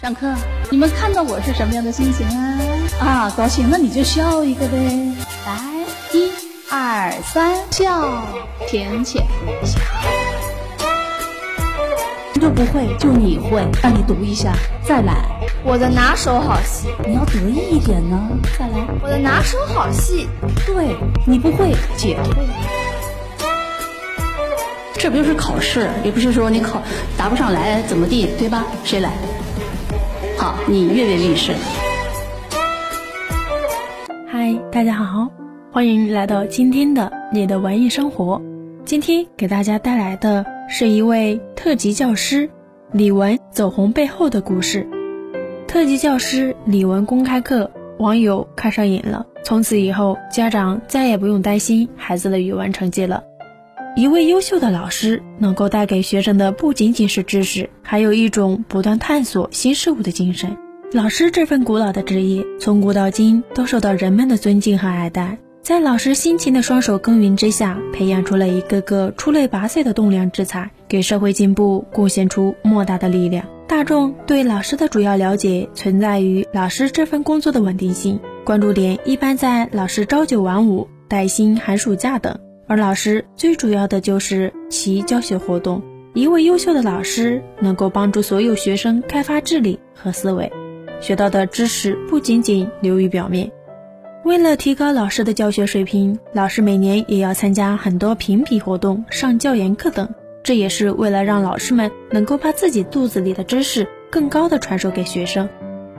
上课，你们看到我是什么样的心情啊？啊，高兴，那你就笑一个呗。来，一、二、三，笑，浅浅笑。就不会，就你会，让你读一下，再来。我的拿手好戏，你要得意一点呢。再来，我的拿手好戏。对，你不会，姐会。这不就是考试，也不是说你考答不上来怎么地，对吧？谁来？好，你阅阅历史。嗨，大家好，欢迎来到今天的你的文艺生活。今天给大家带来的是一位特级教师李文走红背后的故事。特级教师李文公开课，网友看上瘾了，从此以后，家长再也不用担心孩子的语文成绩了。一位优秀的老师能够带给学生的不仅仅是知识，还有一种不断探索新事物的精神。老师这份古老的职业，从古到今都受到人们的尊敬和爱戴。在老师辛勤的双手耕耘之下，培养出了一个个出类拔萃的栋梁之才，给社会进步贡献出莫大的力量。大众对老师的主要了解存在于老师这份工作的稳定性，关注点一般在老师朝九晚五、带薪寒暑假等。而老师最主要的就是其教学活动。一位优秀的老师能够帮助所有学生开发智力和思维，学到的知识不仅仅流于表面。为了提高老师的教学水平，老师每年也要参加很多评比活动、上教研课等。这也是为了让老师们能够把自己肚子里的知识更高的传授给学生。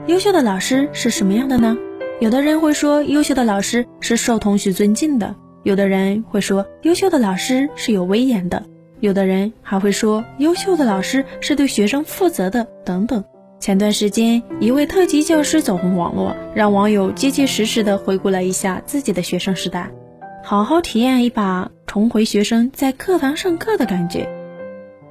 优秀的老师是什么样的呢？有的人会说，优秀的老师是受同学尊敬的。有的人会说，优秀的老师是有威严的；有的人还会说，优秀的老师是对学生负责的，等等。前段时间，一位特级教师走红网络，让网友结结实实的回顾了一下自己的学生时代，好好体验一把重回学生在课堂上课的感觉。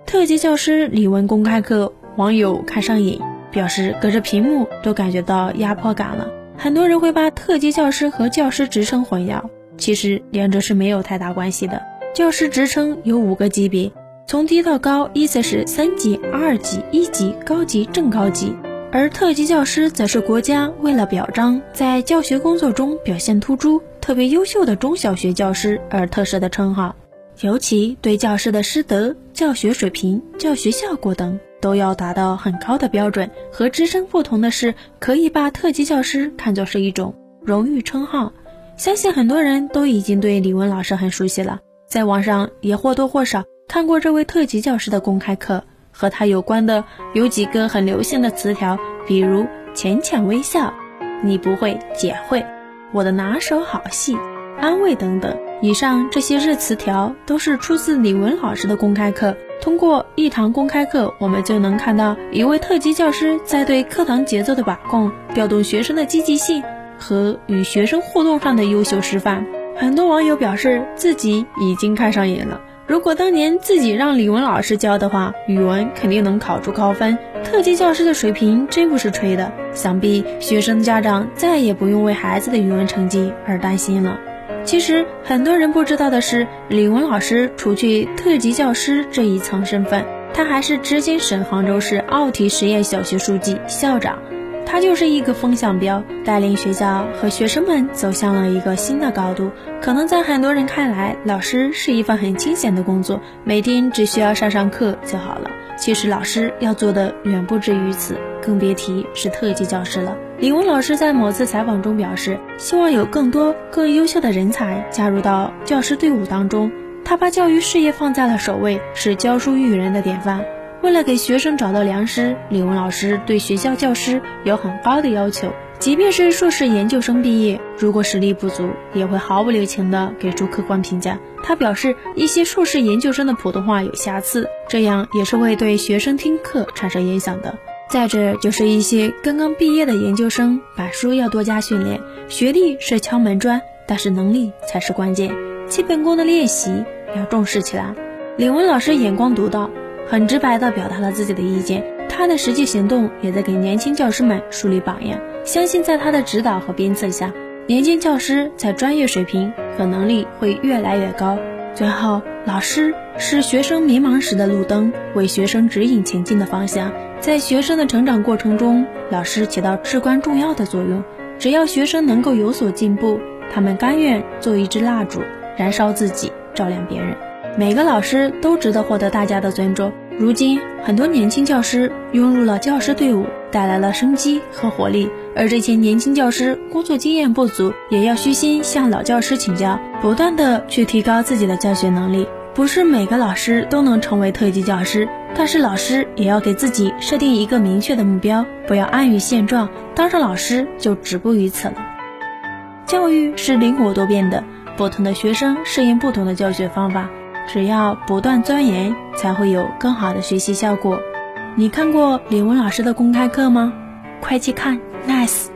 特级教师李文公开课，网友看上瘾，表示隔着屏幕都感觉到压迫感了。很多人会把特级教师和教师职称混淆。其实两者是没有太大关系的。教师职称有五个级别，从低到高依次是三级、二级、一级、高级、正高级。而特级教师则是国家为了表彰在教学工作中表现突出、特别优秀的中小学教师而特设的称号，尤其对教师的师德、教学水平、教学效果等都要达到很高的标准。和职称不同的是，可以把特级教师看作是一种荣誉称号。相信很多人都已经对李文老师很熟悉了，在网上也或多或少看过这位特级教师的公开课，和他有关的有几个很流行的词条，比如浅浅微笑、你不会姐会、我的拿手好戏、安慰等等。以上这些热词条都是出自李文老师的公开课。通过一堂公开课，我们就能看到一位特级教师在对课堂节奏的把控，调动学生的积极性。和与学生互动上的优秀示范，很多网友表示自己已经看上瘾了。如果当年自己让李文老师教的话，语文肯定能考出高分。特级教师的水平真不是吹的，想必学生家长再也不用为孩子的语文成绩而担心了。其实很多人不知道的是，李文老师除去特级教师这一层身份，他还是执行省杭州市奥体实验小学书记、校长。他就是一个风向标，带领学校和学生们走向了一个新的高度。可能在很多人看来，老师是一份很清闲的工作，每天只需要上上课就好了。其实老师要做的远不止于此，更别提是特级教师了。李文老师在某次采访中表示，希望有更多更优秀的人才加入到教师队伍当中。他把教育事业放在了首位，是教书育人的典范。为了给学生找到良师，李文老师对学校教师有很高的要求。即便是硕士研究生毕业，如果实力不足，也会毫不留情地给出客观评价。他表示，一些硕士研究生的普通话有瑕疵，这样也是会对学生听课产生影响的。再者，就是一些刚刚毕业的研究生，把书要多加训练。学历是敲门砖，但是能力才是关键。基本功的练习要重视起来。李文老师眼光独到。很直白地表达了自己的意见，他的实际行动也在给年轻教师们树立榜样。相信在他的指导和鞭策下，年轻教师在专业水平和能力会越来越高。最后，老师是学生迷茫时的路灯，为学生指引前进的方向。在学生的成长过程中，老师起到至关重要的作用。只要学生能够有所进步，他们甘愿做一支蜡烛，燃烧自己，照亮别人。每个老师都值得获得大家的尊重。如今，很多年轻教师涌入了教师队伍，带来了生机和活力。而这些年轻教师工作经验不足，也要虚心向老教师请教，不断的去提高自己的教学能力。不是每个老师都能成为特级教师，但是老师也要给自己设定一个明确的目标，不要安于现状。当上老师就止步于此了。教育是灵活多变的，不同的学生适应不同的教学方法，只要不断钻研，才会有更好的学习效果。你看过李文老师的公开课吗？快去看！Nice。